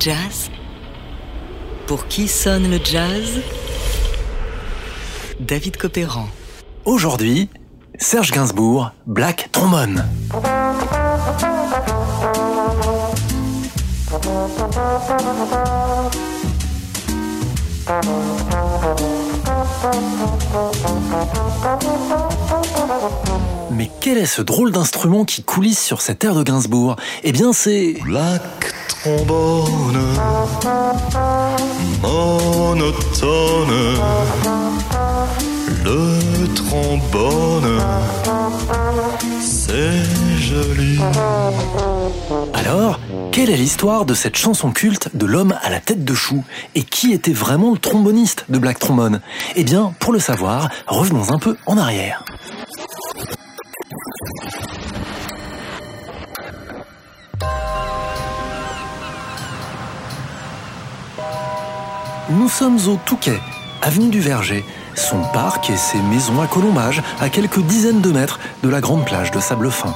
Jazz Pour qui sonne le jazz? David Copéran. Aujourd'hui, Serge Gainsbourg, Black Trombone. Mais quel est ce drôle d'instrument qui coulisse sur cette air de Gainsbourg? Eh bien c'est... Black trombone, monotone, le trombone, c'est joli. Alors, quelle est l'histoire de cette chanson culte de l'homme à la tête de chou? Et qui était vraiment le tromboniste de Black Trombone? Eh bien, pour le savoir, revenons un peu en arrière. Nous sommes au Touquet, avenue du Verger, son parc et ses maisons à colombage à quelques dizaines de mètres de la grande plage de sable fin.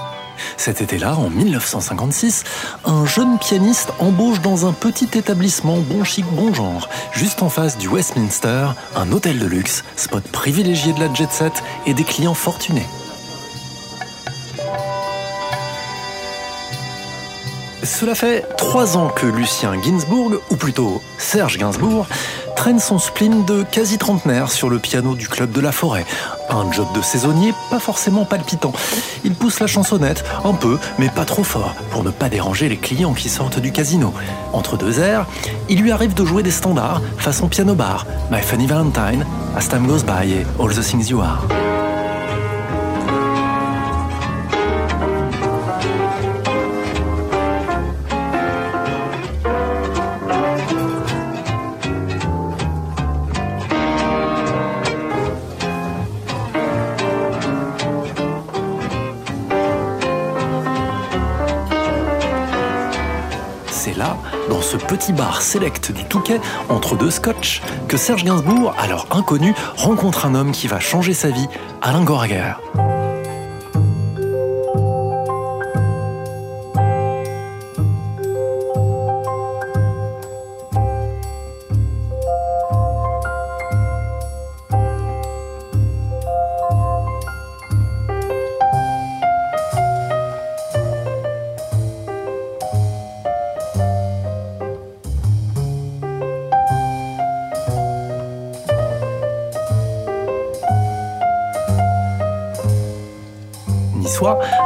Cet été-là, en 1956, un jeune pianiste embauche dans un petit établissement bon chic bon genre, juste en face du Westminster, un hôtel de luxe, spot privilégié de la jet set et des clients fortunés. Cela fait trois ans que Lucien Ginsburg, ou plutôt Serge Gainsbourg, traîne son spleen de quasi-trentenaire sur le piano du club de la forêt. Un job de saisonnier pas forcément palpitant. Il pousse la chansonnette, un peu, mais pas trop fort, pour ne pas déranger les clients qui sortent du casino. Entre deux airs, il lui arrive de jouer des standards, façon piano bar, My Funny Valentine, As Time Goes By et All the Things You Are. Là, dans ce petit bar select du Touquet, entre deux scotch, que Serge Gainsbourg, alors inconnu, rencontre un homme qui va changer sa vie, Alain Goraguer.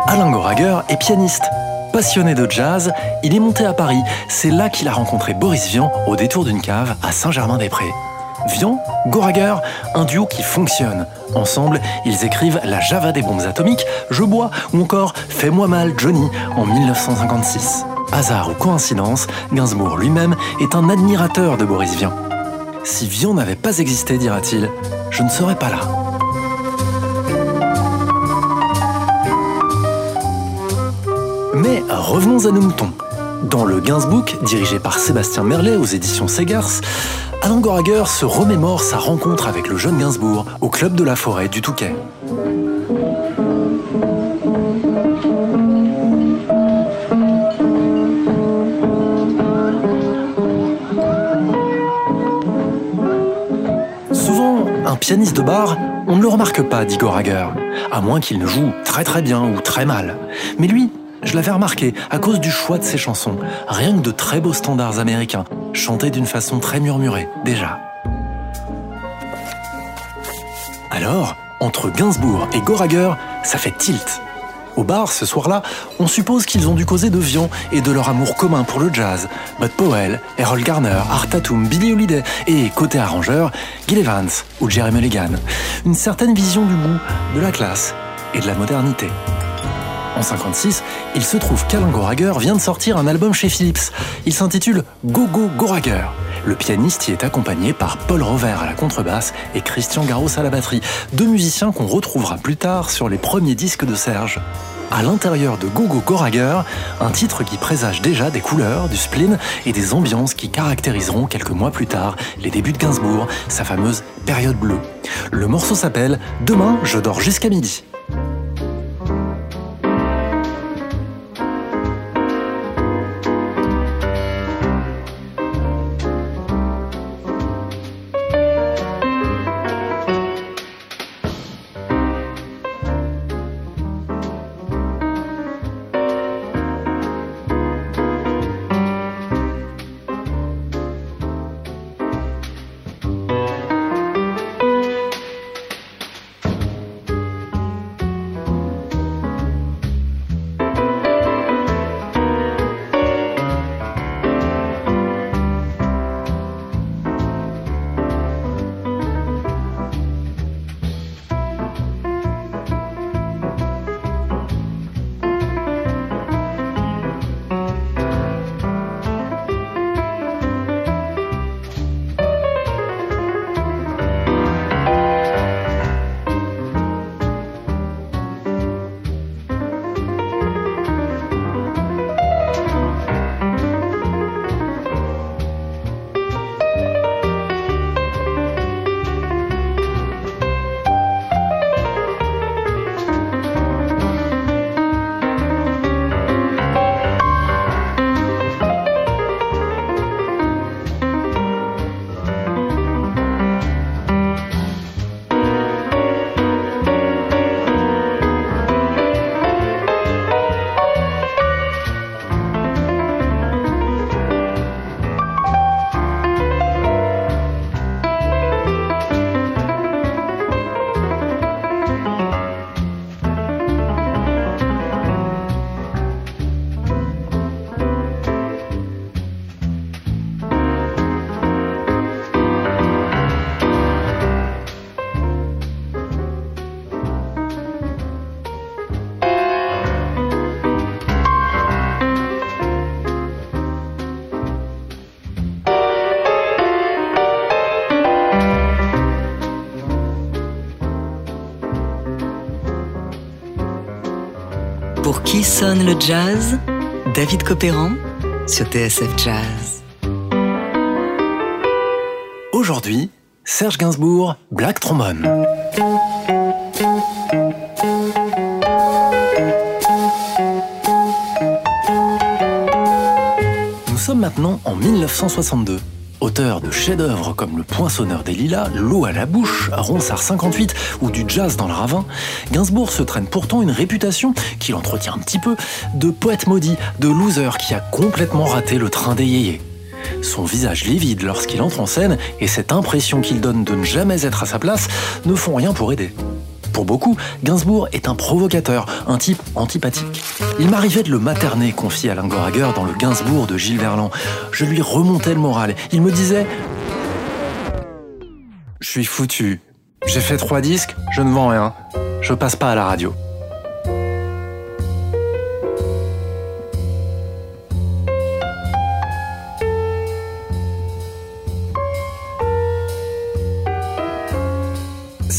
Alain Goraguer est pianiste. Passionné de jazz, il est monté à Paris. C'est là qu'il a rencontré Boris Vian au détour d'une cave à Saint-Germain-des-Prés. Vian, Goraguer, un duo qui fonctionne. Ensemble, ils écrivent La Java des bombes atomiques, Je bois ou encore Fais-moi mal, Johnny en 1956. Hasard ou coïncidence, Gainsbourg lui-même est un admirateur de Boris Vian. Si Vian n'avait pas existé, dira-t-il, je ne serais pas là. Mais revenons à nos moutons. Dans le Gainsbook, dirigé par Sébastien Merlet aux éditions Segars, Alain Goraguer se remémore sa rencontre avec le jeune Gainsbourg au club de la forêt du Touquet. Souvent, un pianiste de bar, on ne le remarque pas, dit Goraguer, à moins qu'il ne joue très très bien ou très mal. Mais lui, je l'avais remarqué à cause du choix de ses chansons, rien que de très beaux standards américains, chantés d'une façon très murmurée, déjà. Alors, entre Gainsbourg et Goraguer, ça fait tilt. Au bar, ce soir-là, on suppose qu'ils ont dû causer de Vian et de leur amour commun pour le jazz. Bud Powell, Errol Garner, Art Tatum, Billy Holiday et, côté arrangeur, Gil Evans ou Jerry Mulligan. Une certaine vision du goût, de la classe et de la modernité. En 56, il se trouve qu'Alain Goraguer vient de sortir un album chez Philips. Il s'intitule Go Go Goraguer. Le pianiste y est accompagné par Paul Rover à la contrebasse et Christian Garros à la batterie, deux musiciens qu'on retrouvera plus tard sur les premiers disques de Serge. À l'intérieur de Gogo Goraguer, un titre qui présage déjà des couleurs, du spleen et des ambiances qui caractériseront quelques mois plus tard les débuts de Gainsbourg, sa fameuse période bleue. Le morceau s'appelle Demain, je dors jusqu'à midi. Pour qui sonne le jazz David Copéran sur TSF Jazz. Aujourd'hui, Serge Gainsbourg, Black Trombone. Nous sommes maintenant en 1962. Auteur de chefs-d'œuvre comme Le Poinçonneur des Lilas, L'eau à la bouche, Ronsard 58 ou du jazz dans le ravin, Gainsbourg se traîne pourtant une réputation, qu'il entretient un petit peu, de poète maudit, de loser qui a complètement raté le train des yéyés. Son visage livide lorsqu'il entre en scène et cette impression qu'il donne de ne jamais être à sa place ne font rien pour aider. Pour beaucoup, Gainsbourg est un provocateur, un type antipathique. Il m'arrivait de le materner, confie Alain Goraguer dans le Gainsbourg de Gilles Verland. Je lui remontais le moral. Il me disait Je suis foutu. J'ai fait trois disques, je ne vends rien. Je passe pas à la radio.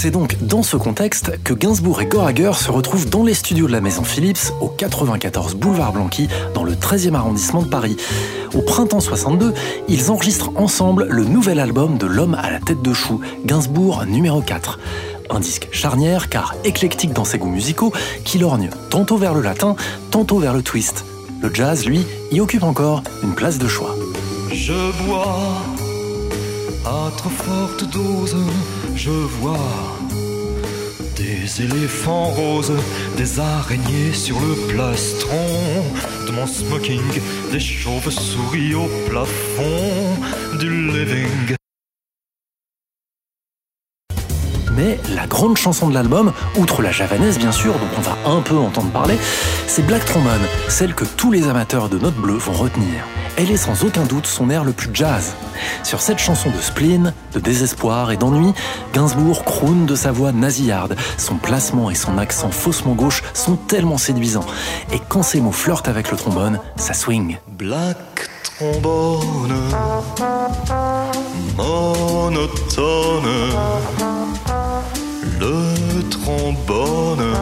C'est donc dans ce contexte que Gainsbourg et Goraguer se retrouvent dans les studios de la Maison Philips, au 94 boulevard Blanqui, dans le 13e arrondissement de Paris. Au printemps 62, ils enregistrent ensemble le nouvel album de l'homme à la tête de chou, Gainsbourg numéro 4. Un disque charnière car éclectique dans ses goûts musicaux, qui lorgne tantôt vers le latin, tantôt vers le twist. Le jazz, lui, y occupe encore une place de choix. Je vois des éléphants roses, des araignées sur le plastron de mon smoking, des chauves-souris au plafond du living. Mais la grande chanson de l'album, outre la javanaise bien sûr, dont on va un peu entendre parler, c'est Black Trombone, celle que tous les amateurs de notes bleues vont retenir. Elle est sans aucun doute son air le plus jazz. Sur cette chanson de spleen, de désespoir et d'ennui, Gainsbourg croune de sa voix nasillarde. Son placement et son accent faussement gauche sont tellement séduisants. Et quand ces mots flirtent avec le trombone, ça swing. Black trombone, monotone, trombone,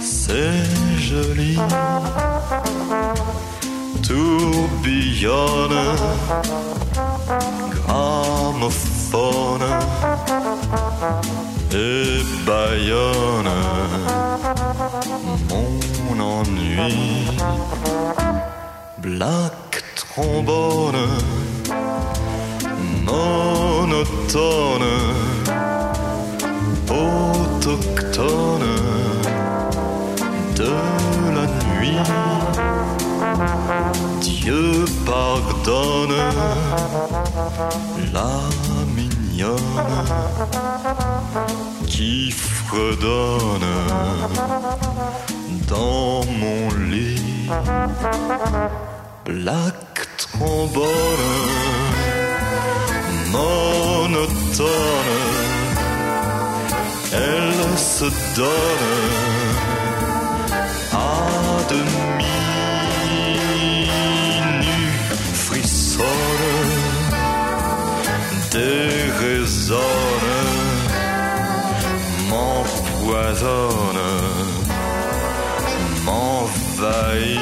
c'est joli. Tourbillonne, gramophone. Et baillonne mon ennui. Black trombone, monotone, autochtone de la nuit. Dieu pardonne la mignonne qui fredonne dans mon lit. Black trombone, monotone, elle se donne à demi nu, frissonne, déraisonne, m'empoisonne, m'envahit.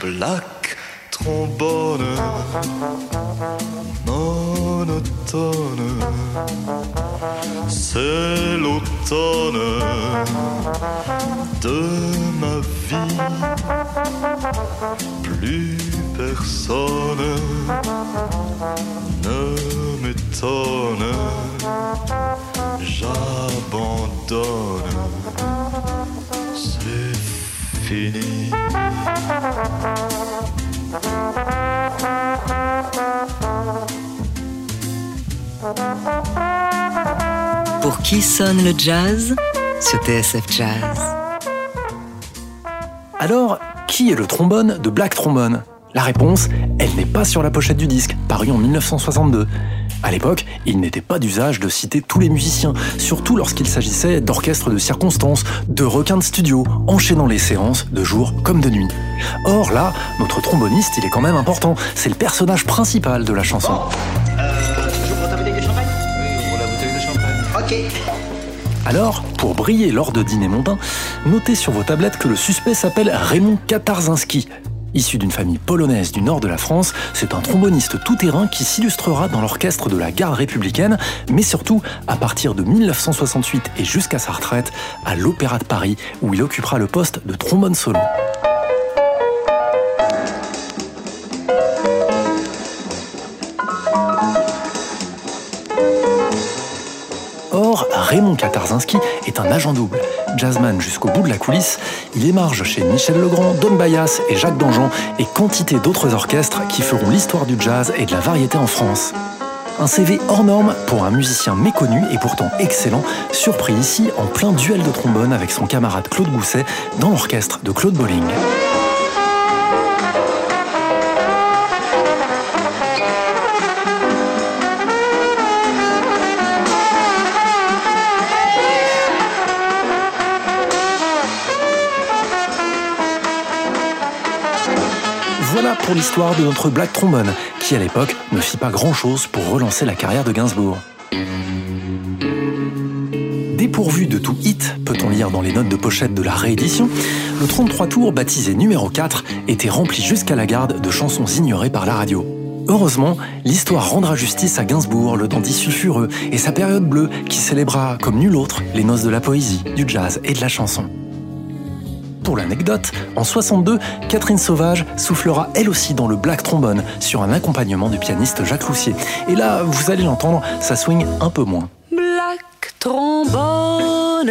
Black trombone, monotone, l'automne de ma vie. Plus personne ne m'étonne, j'abandonne, c'est fini. Pour qui sonne le jazz sur TSF Jazz. Alors, qui est le trombone de Black Trombone? La réponse, elle n'est pas sur la pochette du disque, paru en 1962. À l'époque, il n'était pas d'usage de citer tous les musiciens, surtout lorsqu'il s'agissait d'orchestres de circonstances, de requins de studio, enchaînant les séances de jour comme de nuit. Or là, notre tromboniste, il est quand même important, c'est le personnage principal de la chanson. Alors, pour briller lors de dîner mondains, notez sur vos tablettes que le suspect s'appelle Raymond Katarzinski. Issu d'une famille polonaise du nord de la France, c'est un tromboniste tout-terrain qui s'illustrera dans l'orchestre de la garde républicaine, mais surtout à partir de 1968 et jusqu'à sa retraite à l'Opéra de Paris, où il occupera le poste de trombone solo. Raymond Katarzinski est un agent double. Jazzman jusqu'au bout de la coulisse, il émarge chez Michel Legrand, Don Bayas et Jacques Dangean et quantité d'autres orchestres qui feront l'histoire du jazz et de la variété en France. Un CV hors norme pour un musicien méconnu et pourtant excellent, surpris ici en plein duel de trombone avec son camarade Claude Gousset dans l'orchestre de Claude Bolling. Pour l'histoire de notre Black Trombone, qui à l'époque ne fit pas grand-chose pour relancer la carrière de Gainsbourg. Dépourvu de tout hit, peut-on lire dans les notes de pochette de la réédition, le 33 tours baptisé numéro 4 était rempli jusqu'à la garde de chansons ignorées par la radio. Heureusement, l'histoire rendra justice à Gainsbourg, le dandy sulfureux, et sa période bleue qui célébra, comme nul autre, les noces de la poésie, du jazz et de la chanson. Pour l'anecdote, en 62, Catherine Sauvage soufflera elle aussi dans le black trombone sur un accompagnement du pianiste Jacques Roussier. Et là, vous allez l'entendre, ça swing un peu moins. Black trombone,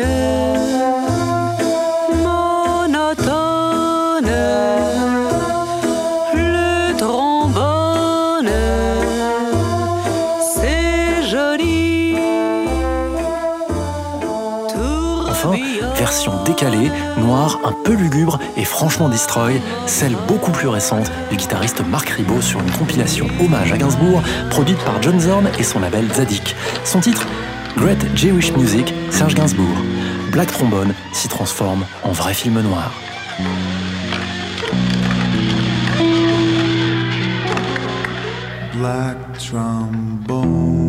Version décalée, noire, un peu lugubre et franchement destroy, celle beaucoup plus récente du guitariste Marc Ribot sur une compilation hommage à Gainsbourg, produite par John Zorn et son label Zadig. Son titre Great Jewish Music, Serge Gainsbourg. Black Trombone s'y transforme en vrai film noir. Black trombone,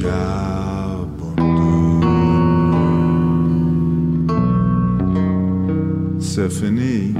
J'abandonne. C'est fini.